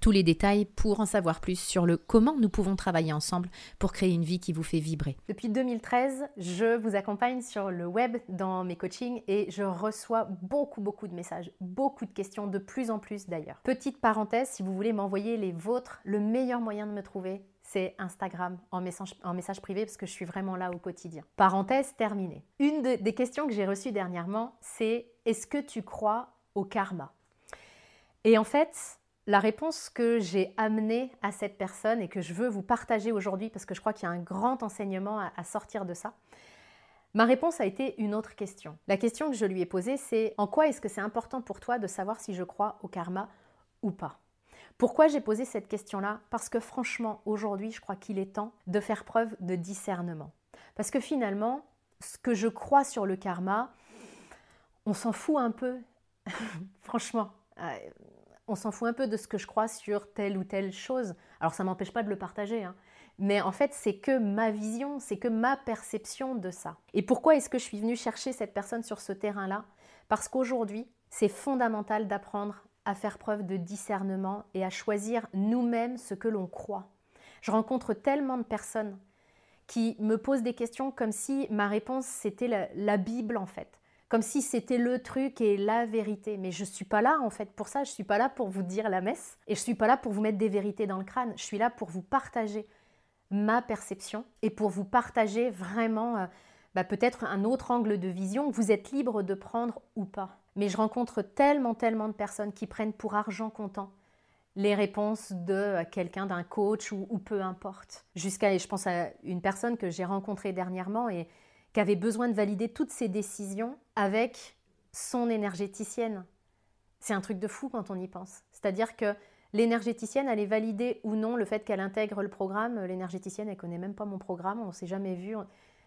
tous les détails pour en savoir plus sur le comment nous pouvons travailler ensemble pour créer une vie qui vous fait vibrer. Depuis 2013, je vous accompagne sur le web dans mes coachings et je reçois beaucoup beaucoup de messages, beaucoup de questions, de plus en plus d'ailleurs. Petite parenthèse, si vous voulez m'envoyer les vôtres, le meilleur moyen de me trouver, c'est Instagram en message, privé parce que je suis vraiment là au quotidien. Parenthèse terminée. Une des questions que j'ai reçues dernièrement, c'est est-ce que tu crois au karma? Et en fait, la réponse que j'ai amenée à cette personne et que je veux vous partager aujourd'hui, parce que je crois qu'il y a un grand enseignement à, sortir de ça, ma réponse a été une autre question. La question que je lui ai posée, c'est en quoi est-ce que c'est important pour toi de savoir si je crois au karma ou pas? Pourquoi j'ai posé cette question-là? Parce que franchement, aujourd'hui, je crois qu'il est temps de faire preuve de discernement. Parce que finalement, ce que je crois sur le karma, on s'en fout un peu. franchement, euh, on s'en fout un peu de ce que je crois sur telle ou telle chose. Alors ça m'empêche pas de le partager, hein. mais en fait c'est que ma vision, c'est que ma perception de ça. Et pourquoi est-ce que je suis venue chercher cette personne sur ce terrain-là? Parce qu'aujourd'hui, c'est fondamental d'apprendre à faire preuve de discernement et à choisir nous-mêmes ce que l'on croit. Je rencontre tellement de personnes qui me posent des questions comme si ma réponse c'était la, la Bible en fait comme si c'était le truc et la vérité. Mais je ne suis pas là en fait pour ça, je ne suis pas là pour vous dire la messe et je ne suis pas là pour vous mettre des vérités dans le crâne, je suis là pour vous partager ma perception et pour vous partager vraiment euh, bah, peut-être un autre angle de vision vous êtes libre de prendre ou pas. Mais je rencontre tellement, tellement de personnes qui prennent pour argent comptant les réponses de euh, quelqu'un, d'un coach ou, ou peu importe. Jusqu'à, je pense à une personne que j'ai rencontrée dernièrement et qui avait besoin de valider toutes ses décisions avec son énergéticienne. C'est un truc de fou quand on y pense. C'est-à-dire que l'énergéticienne allait valider ou non le fait qu'elle intègre le programme. L'énergéticienne, elle connaît même pas mon programme, on s'est jamais vu.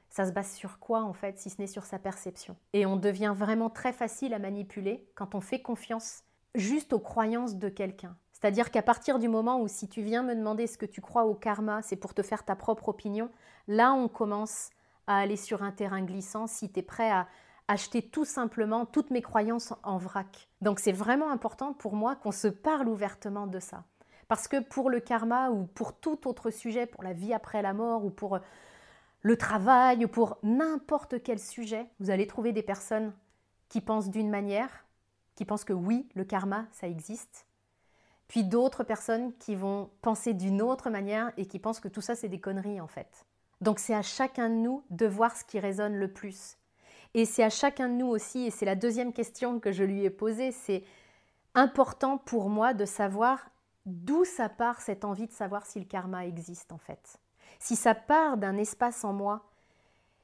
Ça se base sur quoi en fait, si ce n'est sur sa perception? Et on devient vraiment très facile à manipuler quand on fait confiance juste aux croyances de quelqu'un. C'est-à-dire qu'à partir du moment où si tu viens me demander ce que tu crois au karma, c'est pour te faire ta propre opinion, là on commence à aller sur un terrain glissant si tu es prêt à acheter tout simplement toutes mes croyances en vrac. Donc c'est vraiment important pour moi qu'on se parle ouvertement de ça. Parce que pour le karma ou pour tout autre sujet, pour la vie après la mort ou pour le travail ou pour n'importe quel sujet, vous allez trouver des personnes qui pensent d'une manière, qui pensent que oui, le karma, ça existe. Puis d'autres personnes qui vont penser d'une autre manière et qui pensent que tout ça, c'est des conneries en fait. Donc c'est à chacun de nous de voir ce qui résonne le plus. Et c'est à chacun de nous aussi, et c'est la deuxième question que je lui ai posée, c'est important pour moi de savoir d'où ça part cette envie de savoir si le karma existe en fait. Si ça part d'un espace en moi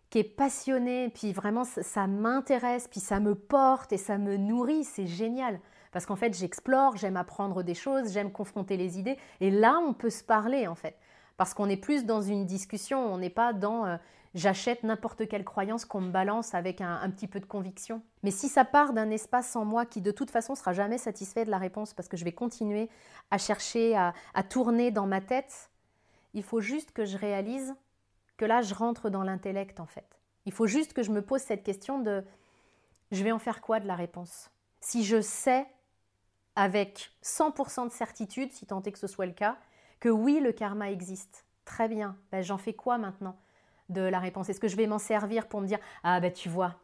qui est passionné, puis vraiment ça m'intéresse, puis ça me porte et ça me nourrit, c'est génial. Parce qu'en fait, j'explore, j'aime apprendre des choses, j'aime confronter les idées, et là, on peut se parler en fait. Parce qu'on est plus dans une discussion, on n'est pas dans euh, j'achète n'importe quelle croyance qu'on me balance avec un, petit peu de conviction. Mais si ça part d'un espace en moi qui de toute façon sera jamais satisfait de la réponse parce que je vais continuer à chercher, à, à tourner dans ma tête, il faut juste que je réalise que là je rentre dans l'intellect en fait. Il faut juste que je me pose cette question de je vais en faire quoi de la réponse? Si je sais avec 100% de certitude, si tant est que ce soit le cas, que oui, le karma existe. Très bien, ben, j'en fais quoi maintenant de la réponse? Est-ce que je vais m'en servir pour me dire Ah ben tu vois,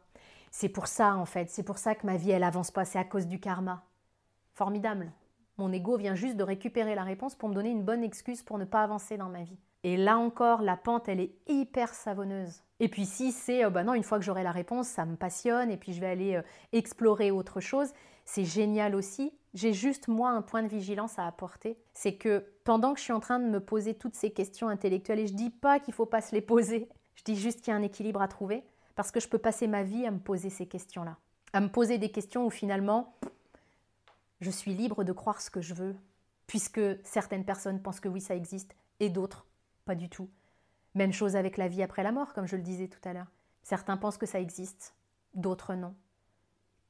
c'est pour ça en fait, c'est pour ça que ma vie elle avance pas, c'est à cause du karma. Formidable. Mon ego vient juste de récupérer la réponse pour me donner une bonne excuse pour ne pas avancer dans ma vie. Et là encore, la pente, elle est hyper savonneuse. Et puis si c'est, euh, bah non, une fois que j'aurai la réponse, ça me passionne, et puis je vais aller euh, explorer autre chose, c'est génial aussi. J'ai juste moi un point de vigilance à apporter, c'est que pendant que je suis en train de me poser toutes ces questions intellectuelles, et je dis pas qu'il faut pas se les poser, je dis juste qu'il y a un équilibre à trouver, parce que je peux passer ma vie à me poser ces questions-là, à me poser des questions où finalement je suis libre de croire ce que je veux, puisque certaines personnes pensent que oui ça existe et d'autres pas du tout. Même chose avec la vie après la mort, comme je le disais tout à l'heure. Certains pensent que ça existe, d'autres non.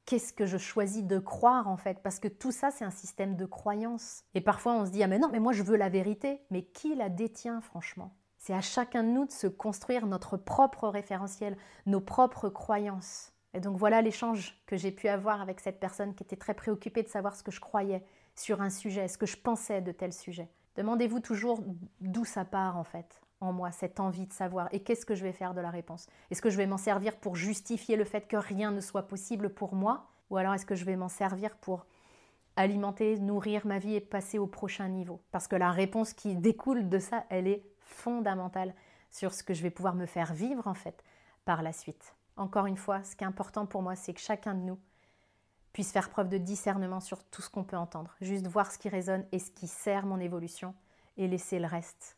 Qu'est-ce que je choisis de croire en fait? Parce que tout ça, c'est un système de croyance. Et parfois, on se dit, ah mais non, mais moi, je veux la vérité. Mais qui la détient, franchement? C'est à chacun de nous de se construire notre propre référentiel, nos propres croyances. Et donc voilà l'échange que j'ai pu avoir avec cette personne qui était très préoccupée de savoir ce que je croyais sur un sujet, ce que je pensais de tel sujet. Demandez-vous toujours d'où ça part en fait en moi, cette envie de savoir, et qu'est-ce que je vais faire de la réponse? Est-ce que je vais m'en servir pour justifier le fait que rien ne soit possible pour moi? Ou alors est-ce que je vais m'en servir pour alimenter, nourrir ma vie et passer au prochain niveau? Parce que la réponse qui découle de ça, elle est fondamentale sur ce que je vais pouvoir me faire vivre en fait par la suite. Encore une fois, ce qui est important pour moi, c'est que chacun de nous puisse faire preuve de discernement sur tout ce qu'on peut entendre, juste voir ce qui résonne et ce qui sert mon évolution et laisser le reste